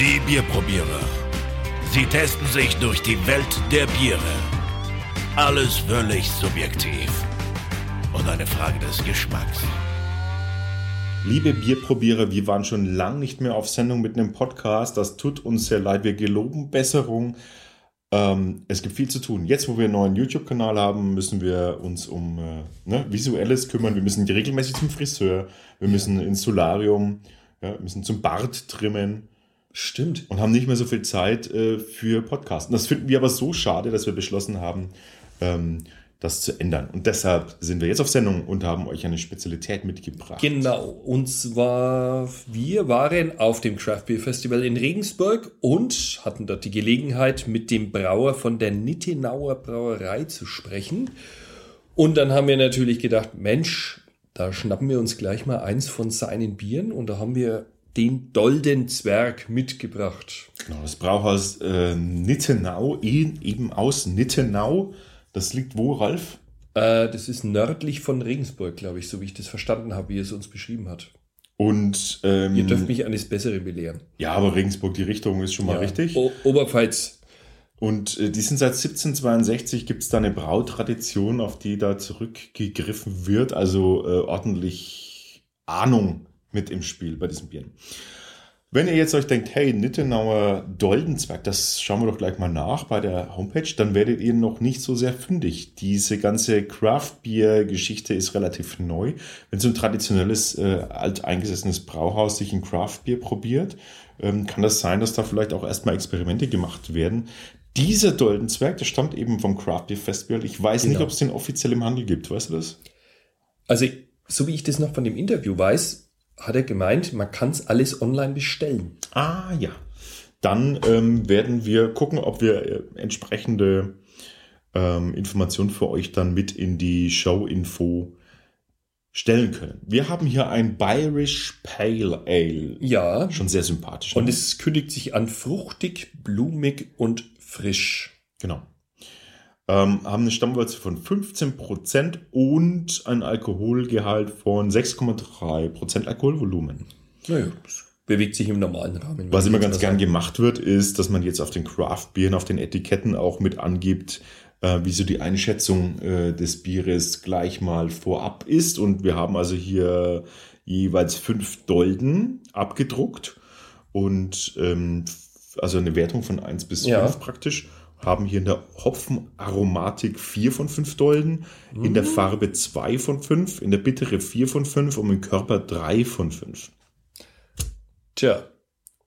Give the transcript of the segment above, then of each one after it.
Die Bierprobierer. Sie testen sich durch die Welt der Biere. Alles völlig subjektiv. Und eine Frage des Geschmacks. Liebe Bierprobierer, wir waren schon lang nicht mehr auf Sendung mit einem Podcast. Das tut uns sehr leid. Wir geloben Besserung. Ähm, es gibt viel zu tun. Jetzt, wo wir einen neuen YouTube-Kanal haben, müssen wir uns um äh, ne, Visuelles kümmern. Wir müssen regelmäßig zum Friseur. Wir müssen ins Solarium. Ja, wir müssen zum Bart trimmen. Stimmt. Und haben nicht mehr so viel Zeit äh, für Podcasten. Das finden wir aber so schade, dass wir beschlossen haben, ähm, das zu ändern. Und deshalb sind wir jetzt auf Sendung und haben euch eine Spezialität mitgebracht. Genau. Und zwar, wir waren auf dem Craft Beer Festival in Regensburg und hatten dort die Gelegenheit, mit dem Brauer von der Nittenauer Brauerei zu sprechen. Und dann haben wir natürlich gedacht, Mensch, da schnappen wir uns gleich mal eins von seinen Bieren und da haben wir den Dolden Zwerg mitgebracht. Genau, das Brauhaus äh, Nittenau, eben aus Nittenau. Das liegt wo, Ralf? Äh, das ist nördlich von Regensburg, glaube ich, so wie ich das verstanden habe, wie er es uns beschrieben hat. Und ähm, Ihr dürft mich eines Besseren belehren. ja, aber Regensburg, die Richtung ist schon mal Ja. richtig. O Oberpfalz. Und äh, die sind seit 1762 gibt es da eine Brautradition, auf die da zurückgegriffen wird. Also äh, ordentlich Ahnung mit im Spiel bei diesen Bieren. Wenn ihr jetzt euch denkt, hey, Nittenauer Doldenzwerg, das schauen wir doch gleich mal nach bei der Homepage, dann werdet ihr noch nicht so sehr fündig. Diese ganze Craft-Bier-Geschichte ist relativ neu. Wenn so ein traditionelles, äh, alteingesessenes Brauhaus sich ein Craft-Bier probiert, ähm, kann das sein, dass da vielleicht auch erstmal Experimente gemacht werden. Dieser Doldenzwerg, der stammt eben vom Craft Beer Festival. Ich weiß nicht, Genau. ob es den offiziell im Handel gibt. Weißt du das? Also, so wie ich das noch von dem Interview weiß, hat er gemeint, man kann es alles online bestellen. Ah ja. Dann ähm, werden wir gucken, ob wir äh, entsprechende ähm, Informationen für euch dann mit in die Show-Info stellen können. Wir haben hier ein Bayerish Pale Ale. Ja. Schon sehr sympathisch. Und ne? es kündigt sich an fruchtig, blumig und frisch. Genau. Ähm, haben eine Stammwürze von 15% und ein Alkoholgehalt von 6,3% Alkoholvolumen. Naja, das bewegt sich im normalen Rahmen. Was immer ganz gern gemacht wird, ist, dass man jetzt auf den Craft-Bieren, auf den Etiketten auch mit angibt, äh, wie so die Einschätzung äh, des Bieres gleich mal vorab ist. Und wir haben also hier jeweils fünf Dolden abgedruckt und ähm, also eine Wertung von 1 bis Ja. 5 praktisch. Haben hier in der Hopfenaromatik 4 von 5 Dolden, in der Farbe 2 von 5, in der Bittere 4 von 5 und im Körper 3 von 5. Tja.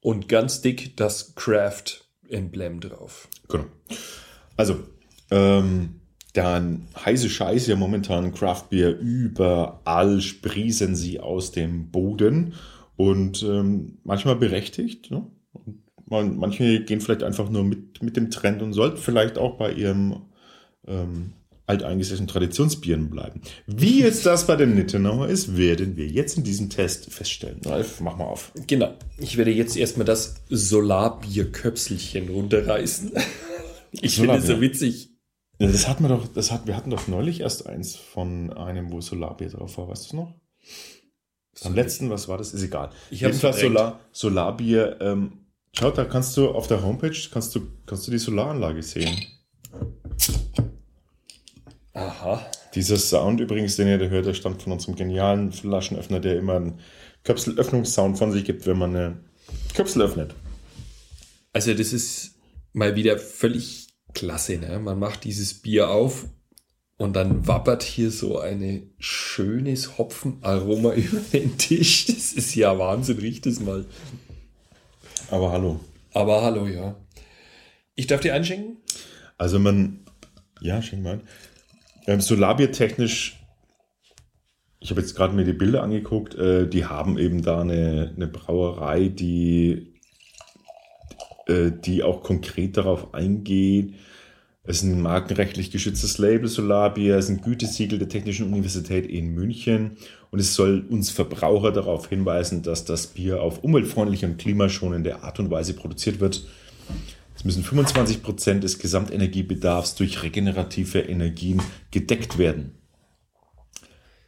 Und ganz dick das Craft-Emblem drauf. Genau. Also, ähm, dann heiße Scheiße ja momentan Craft Beer überall sprießen sie aus dem Boden und ähm, manchmal berechtigt. Ne? Und man, manche gehen vielleicht einfach nur mit, mit dem Trend und sollten vielleicht auch bei ihrem ähm, alteingesessenen Traditionsbieren bleiben. Wie jetzt das bei dem Nittenauer ist, werden wir jetzt in diesem Test feststellen. Ralf, mach mal auf. Genau. Ich werde jetzt erstmal das Solarbierköpselchen runterreißen. Ich finde es so witzig. Das hatten wir doch, das hat, wir hatten doch neulich erst eins von einem, wo Solarbier drauf war, weißt du noch? Am letzten, was war das? Ist egal. Ich verdrängt. Solar, Solarbier, ähm, schau, da kannst du auf der Homepage, kannst du, kannst du die Solaranlage sehen. Aha. Dieser Sound übrigens, den ihr da hört, der stammt von unserem genialen Flaschenöffner, der immer einen Köpselöffnungssound von sich gibt, wenn man eine Köpsel öffnet. Also das ist mal wieder völlig klasse. Ne? Man macht dieses Bier auf und dann wappert hier so ein schönes Hopfenaroma über den Tisch. Das ist ja Wahnsinn, riecht es mal. Aber hallo. Aber hallo, ja. Ich darf dir einschenken? Also man, ja, schenk mal. ein. Ähm, Solarbier technisch, ich habe jetzt gerade mir die Bilder angeguckt, äh, die haben eben da eine, eine Brauerei, die, äh, die auch konkret darauf eingeht. Es ist ein markenrechtlich geschütztes Label Solarbier, es ist ein Gütesiegel der Technischen Universität in München und es soll uns Verbraucher darauf hinweisen, dass das Bier auf umweltfreundliche und klimaschonende Art und Weise produziert wird. Es müssen 25 Prozent des Gesamtenergiebedarfs durch regenerative Energien gedeckt werden.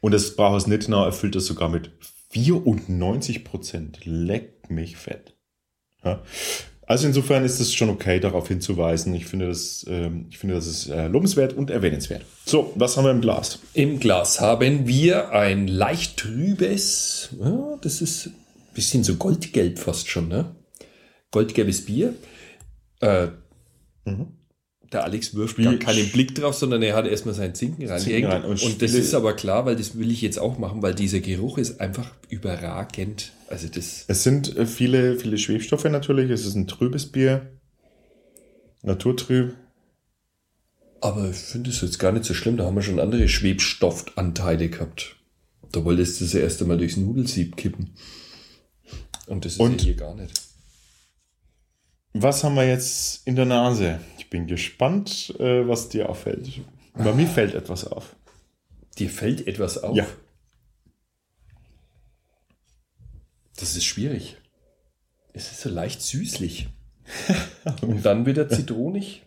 Und das Brauhaus Nittenau erfüllt das sogar mit 94 Prozent. Leck mich fett. Ja. Also insofern ist es schon okay, darauf hinzuweisen. Ich finde, das, ähm, ich finde, das ist äh, lobenswert und erwähnenswert. So, was haben wir im Glas? Im Glas haben wir ein leicht trübes, ja, das ist ein bisschen so goldgelb fast schon, ne? Goldgelbes Bier. Äh, Der Alex wirft gar Wie- keinen Blick drauf, sondern er hat erstmal seinen Zinken reingehängt. rein und Und, das ist aber klar, weil das will ich jetzt auch machen, weil dieser Geruch ist einfach überragend. Also das, Es sind äh, viele, viele Schwebstoffe natürlich. Es ist ein trübes Bier. Naturtrüb. aber ich finde es jetzt gar nicht so schlimm. Da haben wir schon andere Schwebstoffanteile gehabt. Da wolltest du das erst einmal durchs Nudelsieb kippen. Und das ist Und? ja hier gar nicht. Was haben wir jetzt in der Nase? Ich bin gespannt, äh, was dir auffällt. Bei mir fällt etwas auf. Dir fällt etwas auf? Ja. Das ist schwierig. Es ist so leicht süßlich. Und dann wieder zitronig.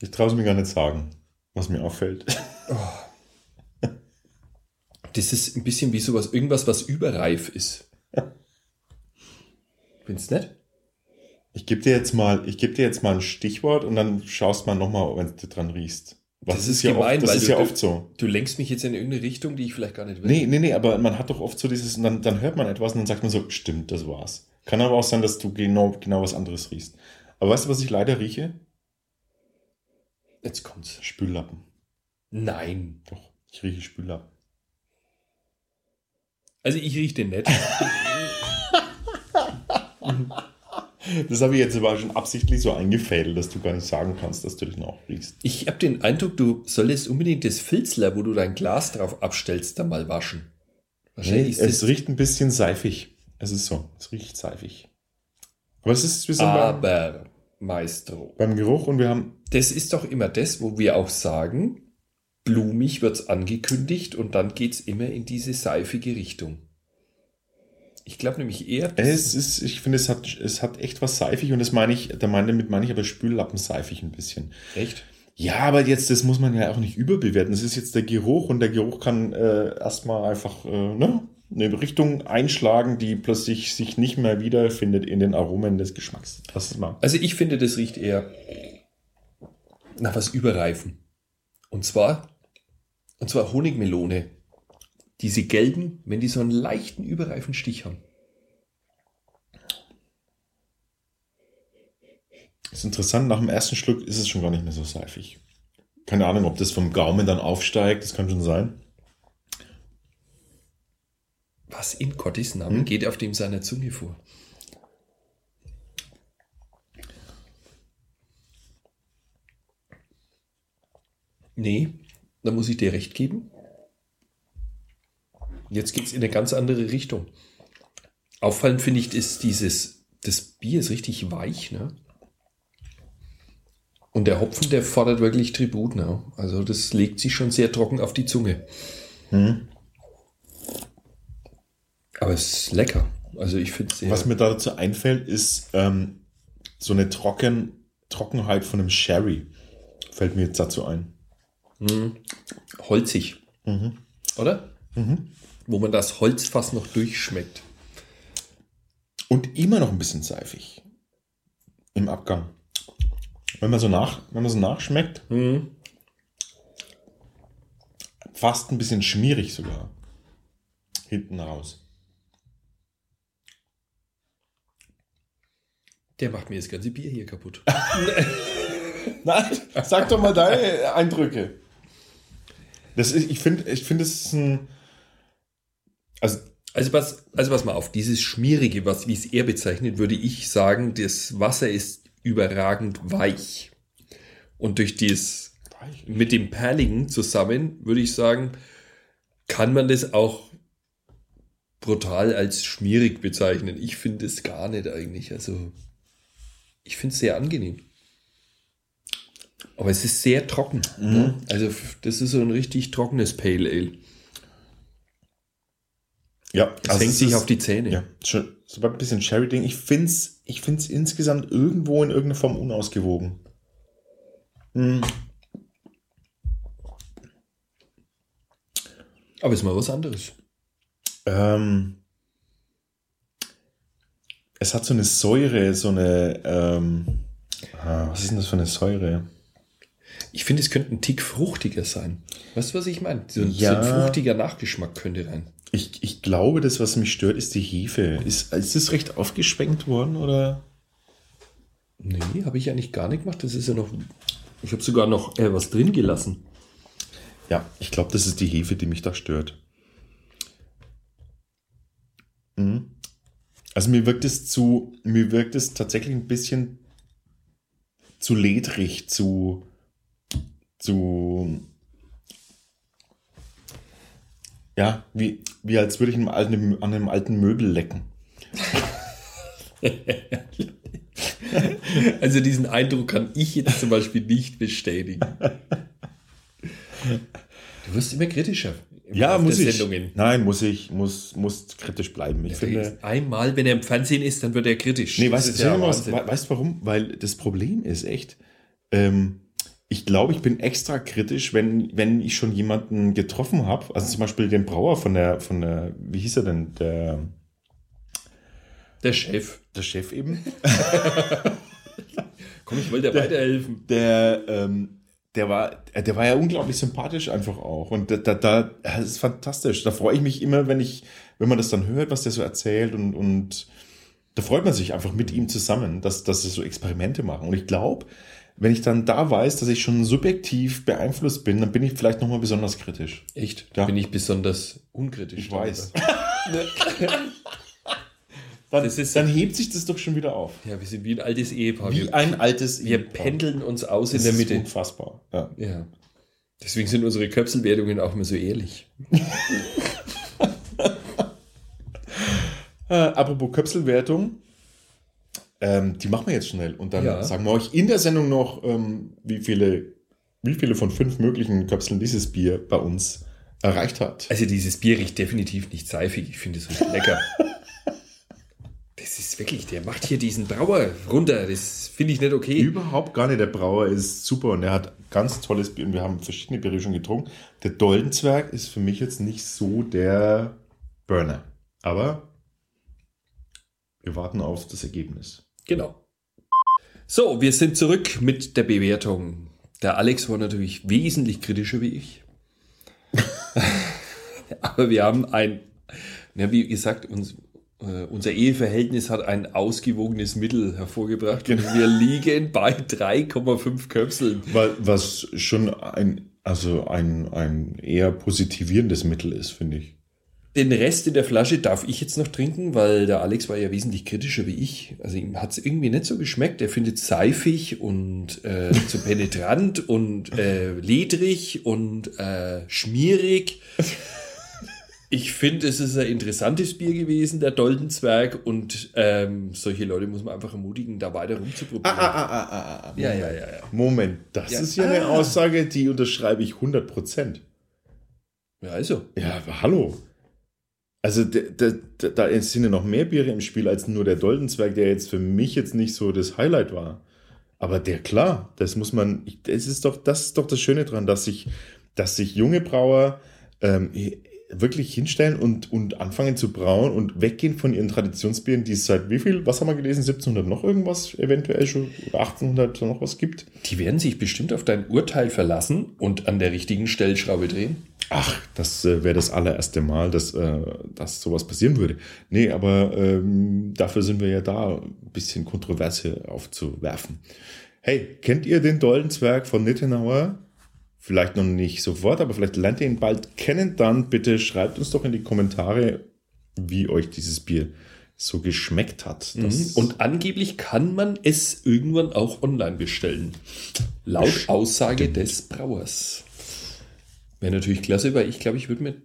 Ich traue es mir gar nicht sagen, was mir auffällt. Das ist ein bisschen wie sowas, irgendwas, was überreif ist. Findest du nicht? Ich gebe dir jetzt mal, ich gebe dir jetzt mal ein Stichwort und dann schaust mal nochmal, wenn du dran riechst. Was Das ist gemein, oft, das weil ist du- ja oft so. Du lenkst mich jetzt in irgendeine Richtung, die ich vielleicht gar nicht will. Nee, nee, nee, aber man hat doch oft so dieses, und dann, dann hört man etwas und dann sagt man so, stimmt, das war's. Kann aber auch sein, dass du genau, genau was anderes riechst. Aber weißt du, was ich leider rieche? Jetzt kommt's. Spüllappen. Nein. Doch, ich rieche Spüllappen. Also ich rieche den nicht. Das habe ich jetzt aber schon absichtlich so eingefädelt, dass du gar nicht sagen kannst, dass du den auch riechst. Ich habe den Eindruck, du solltest unbedingt das Filzler, wo du dein Glas drauf abstellst, dann mal waschen. Ist es riecht ein bisschen seifig. Es ist so, es riecht seifig. Aber es ist, wir sind beim, aber, Maestro, beim Geruch und wir haben, das ist doch immer das, wo wir auch sagen, blumig wird's angekündigt und dann geht's immer in diese seifige Richtung. Ich glaube nämlich eher, es ist, ich finde, es hat, es hat echt was seifig und das meine ich, da meine, damit meine ich aber Spüllappen seifig ein bisschen. echt. Ja, aber jetzt, das muss man ja auch nicht überbewerten. Das ist jetzt der Geruch und der Geruch kann äh, erstmal einfach äh, ne, eine Richtung einschlagen, die plötzlich sich nicht mehr wiederfindet in den Aromen des Geschmacks. Das ist mal. Also ich finde, das riecht eher nach was Überreifen. Und zwar, und zwar Honigmelone. Diese gelben, wenn die so einen leichten überreifen Stich haben. ist interessant, nach dem ersten Schluck ist es schon gar nicht mehr so seifig. Keine Ahnung, ob das vom Gaumen dann aufsteigt, das kann schon sein. Was in Gottes Namen geht auf dem seiner Zunge vor? Nee, da muss ich dir recht geben. Jetzt geht es in eine ganz andere Richtung. Auffallend finde ich, ist dieses, das Bier ist richtig weich, ne? Und der Hopfen, der fordert wirklich Tribut, ne? Also das legt sich schon sehr trocken auf die Zunge. Aber es ist lecker. Also ich finde es. Was mir dazu einfällt, ist ähm, so eine Trocken, Trockenheit von einem Sherry. Fällt mir jetzt dazu ein. holzig. Oder? Wo man das Holz fast noch durchschmeckt. Und immer noch ein bisschen seifig. Im Abgang. Wenn man so, nach, wenn man so nachschmeckt, fast ein bisschen schmierig sogar. Hinten raus. Der macht mir das ganze Bier hier kaputt. Nein, sag doch mal deine Eindrücke. Das ist, ich finde, ich finde, es ist ein. Also, Also pass, also pass mal auf, dieses Schmierige, was wie es er bezeichnet, würde ich sagen, das Wasser ist überragend weich. Und durch das mit dem Perligen zusammen, würde ich sagen, kann man das auch brutal als schmierig bezeichnen. Ich finde es gar nicht eigentlich. Also, ich finde es sehr angenehm. Aber es ist sehr trocken. Ne? Also, f- das ist so ein richtig trockenes Pale Ale. Ja, Es also hängt es sich ist- auf die Zähne. Ja, schon, so ein bisschen Sherry-Ding. Ich finde es ich find's insgesamt irgendwo in irgendeiner Form unausgewogen. Aber ist mal was anderes. Ähm, es hat so eine Säure, so eine, ähm, ah, was ist denn das für eine Säure? Ich finde, es könnte ein Tick fruchtiger sein. Weißt du, was ich meine? So, Ja. so ein fruchtiger Nachgeschmack könnte rein. Ich, ich glaube, das, was mich stört, ist die Hefe. Ist, ist das recht aufgeschwenkt worden oder? Nee, habe ich eigentlich gar nicht gemacht. Das ist ja noch. Ich habe sogar noch äh, was drin gelassen. Ja, ich glaube, das ist die Hefe, die mich da stört. Mhm. Also mir wirkt es zu, mir wirkt es tatsächlich ein bisschen zu ledrig, zu, zu, ja, wie, wie als würde ich einem alten, an einem alten Möbel lecken. Also diesen Eindruck kann ich jetzt zum Beispiel nicht bestätigen. Du wirst immer kritischer. Ja, muss ich. Sendungen. Nein, muss ich, muss, muss kritisch bleiben. Ich finde, Einmal, wenn er im Fernsehen ist, dann wird er kritisch. Nee, weißt, ich ja weißt du warum? Weil das Problem ist echt, ähm, ich glaube, ich bin extra kritisch, wenn, wenn ich schon jemanden getroffen habe, also zum Beispiel den Brauer von der, von der, wie hieß er denn, der, Der Chef. der Chef eben, Komm, ich wollte dir weiterhelfen. der, ähm, der war, der war ja unglaublich sympathisch einfach auch und da, da, da das ist fantastisch. Da freue ich mich immer, wenn ich, wenn man das dann hört, was der so erzählt und, und da freut man sich einfach mit ihm zusammen, dass, dass sie so Experimente machen. Und ich glaube, wenn ich dann da weiß, dass ich schon subjektiv beeinflusst bin, dann bin ich vielleicht nochmal besonders kritisch. Echt? Ja. Da bin ich besonders unkritisch. Ich weiß. Dann, Das ist- dann hebt sich das doch schon wieder auf. Ja, wir sind wie ein altes Ehepaar. Wie wir, ein altes wir Ehepaar. pendeln uns aus in Das der ist Mitte. unfassbar. Ja. Ja. Deswegen sind unsere Köpselwertungen auch immer so ehrlich. Äh, apropos Köpselwertung, ähm, die machen wir jetzt schnell. Und dann Ja. sagen wir euch in der Sendung noch, ähm, wie, viele, wie viele von fünf möglichen Köpseln dieses Bier bei uns erreicht hat. Also dieses Bier riecht definitiv nicht seifig. Ich finde es richtig lecker. Das ist wirklich, der macht hier diesen Brauer runter. Das finde ich nicht okay. Überhaupt gar nicht. Der Brauer ist super und er hat ganz tolles Bier. Und wir haben verschiedene Biere schon getrunken. Der Doldenzwerg ist für mich jetzt nicht so der Burner. Aber wir warten auf das Ergebnis. Genau. So, wir sind zurück mit der Bewertung. Der Alex war natürlich wesentlich kritischer wie ich. Aber wir haben ein, ja, wie gesagt, uns, äh, unser Eheverhältnis hat ein ausgewogenes Mittel hervorgebracht. Und wir liegen bei 3,5 Köpseln. Was schon ein, also ein, ein eher positivierendes Mittel ist, finde ich. Den Rest in der Flasche darf ich jetzt noch trinken, weil der Alex war ja wesentlich kritischer wie ich. Also ihm hat es irgendwie nicht so geschmeckt. Er findet seifig und äh, zu penetrant und äh, ledrig und äh, schmierig. Ich finde, es ist ein interessantes Bier gewesen, der Doldenzwerg. Und ähm, solche Leute muss man einfach ermutigen, da weiter rumzuprobieren. ah, Ja, ja, ja, ja. Moment, das Ja. ist ja eine Ah. Aussage, die unterschreibe ich 100 Prozent. Ja, also. Ja, aber hallo. Also da, da, da- sind ja noch mehr Biere im Spiel als nur der Doldenzwerg, der jetzt für mich jetzt nicht so das Highlight war. Aber der, klar, das muss man, das ist doch, das ist doch das Schöne dran, dass sich, dass sich junge Brauer ähm, wirklich hinstellen und, und anfangen zu brauen und weggehen von ihren Traditionsbieren, die es seit wie viel, was haben wir gelesen, 1700 noch irgendwas eventuell schon, oder 1800 noch was gibt. Die werden sich bestimmt auf dein Urteil verlassen und an der richtigen Stellschraube drehen. Ach, das äh, wäre das allererste Mal, dass, äh, dass sowas passieren würde. Nee, aber ähm, dafür sind wir ja da, ein bisschen Kontroverse aufzuwerfen. Hey, kennt ihr den Doldenzwerg von Nittenauer? Vielleicht noch nicht sofort, aber vielleicht lernt ihr ihn bald kennen. Dann bitte schreibt uns doch in die Kommentare, wie euch dieses Bier so geschmeckt hat. Das, Und angeblich kann man es irgendwann auch online bestellen. Laut Aussage des Brauers. Wäre natürlich klasse, weil ich glaube, ich würde mir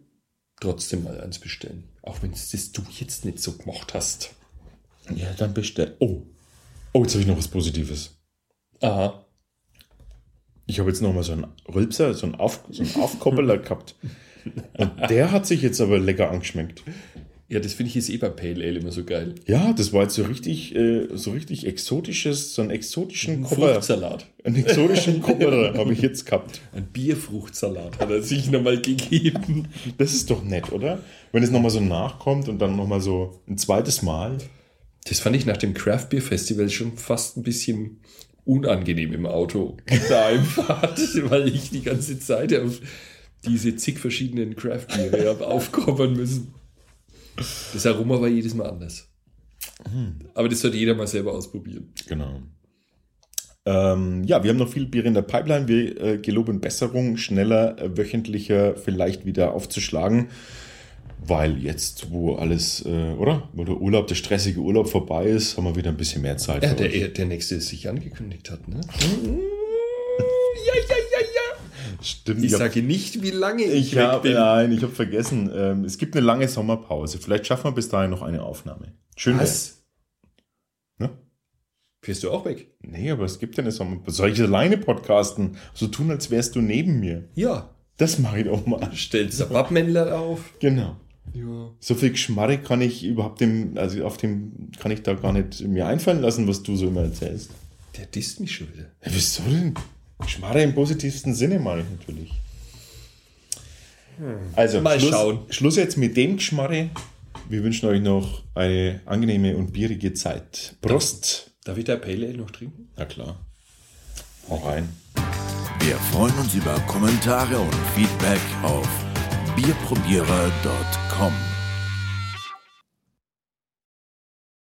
trotzdem mal eins bestellen. Auch wenn es das du jetzt nicht so gemacht hast. ja, dann bestell. Oh, oh, jetzt habe ich noch was Positives. Aha. Ich habe jetzt noch mal so einen Rülpser, so einen, Auf, so einen Aufkoppeler gehabt. Und der hat sich jetzt aber lecker angeschmeckt. Ja, das finde ich jetzt eh bei Pale Ale immer so geil. Ja, das war jetzt so richtig, äh, so richtig exotisches, so einen exotischen Kopper. Fruchtsalat. Einen exotischen Kopper habe ich jetzt gehabt. Ein Bierfruchtsalat hat er sich nochmal gegeben. Das ist doch nett, oder? Wenn es nochmal so nachkommt und dann nochmal so ein zweites Mal. Das fand ich nach dem Craft Beer Festival schon fast ein bisschen unangenehm im Auto da Einfahrt, weil ich die ganze Zeit auf diese zig verschiedenen Craft Biere habe aufkommen müssen. Das Aroma war jedes Mal anders. Aber das sollte jeder mal selber ausprobieren. Genau. Ähm, ja, wir haben noch viel Bier in der Pipeline. Wir äh, geloben Besserung, schneller, äh, wöchentlicher vielleicht wieder aufzuschlagen. Weil jetzt, wo alles, äh, oder? Wo der Urlaub, der stressige Urlaub vorbei ist, haben wir wieder ein bisschen mehr Zeit. Ja, der, euch. der nächste sich angekündigt hat, ne? ja, ja, ja, ja. Stimmt. Ich hab- sage nicht, wie lange ich, ich weg habe, bin. nein, ich habe vergessen. Ähm, es gibt eine lange Sommerpause. Vielleicht schaffen wir bis dahin noch eine Aufnahme. Schön. Was? Ne? Fährst du auch weg? Nee, aber es gibt ja eine Sommerpause. Soll ich alleine podcasten? So tun, als wärst du neben mir. Ja. Das mache ich doch mal. Stellst du Wappmännler auf? Genau. Ja. So viel Geschmarre kann ich überhaupt dem, also auf dem kann ich da gar nicht mir einfallen lassen, was du so immer erzählst. Der disst mich schon wieder. Ja, wieso denn? Geschmarre im positivsten Sinne meine ich natürlich. Also, Mal Schluss, schauen. Schluss jetzt mit dem Geschmarre. Wir wünschen euch noch eine angenehme und bierige Zeit. Prost! Darf ich da Pale Ale noch trinken? Na klar. Hau rein. Wir freuen uns über Kommentare und Feedback auf bierprobierer.com.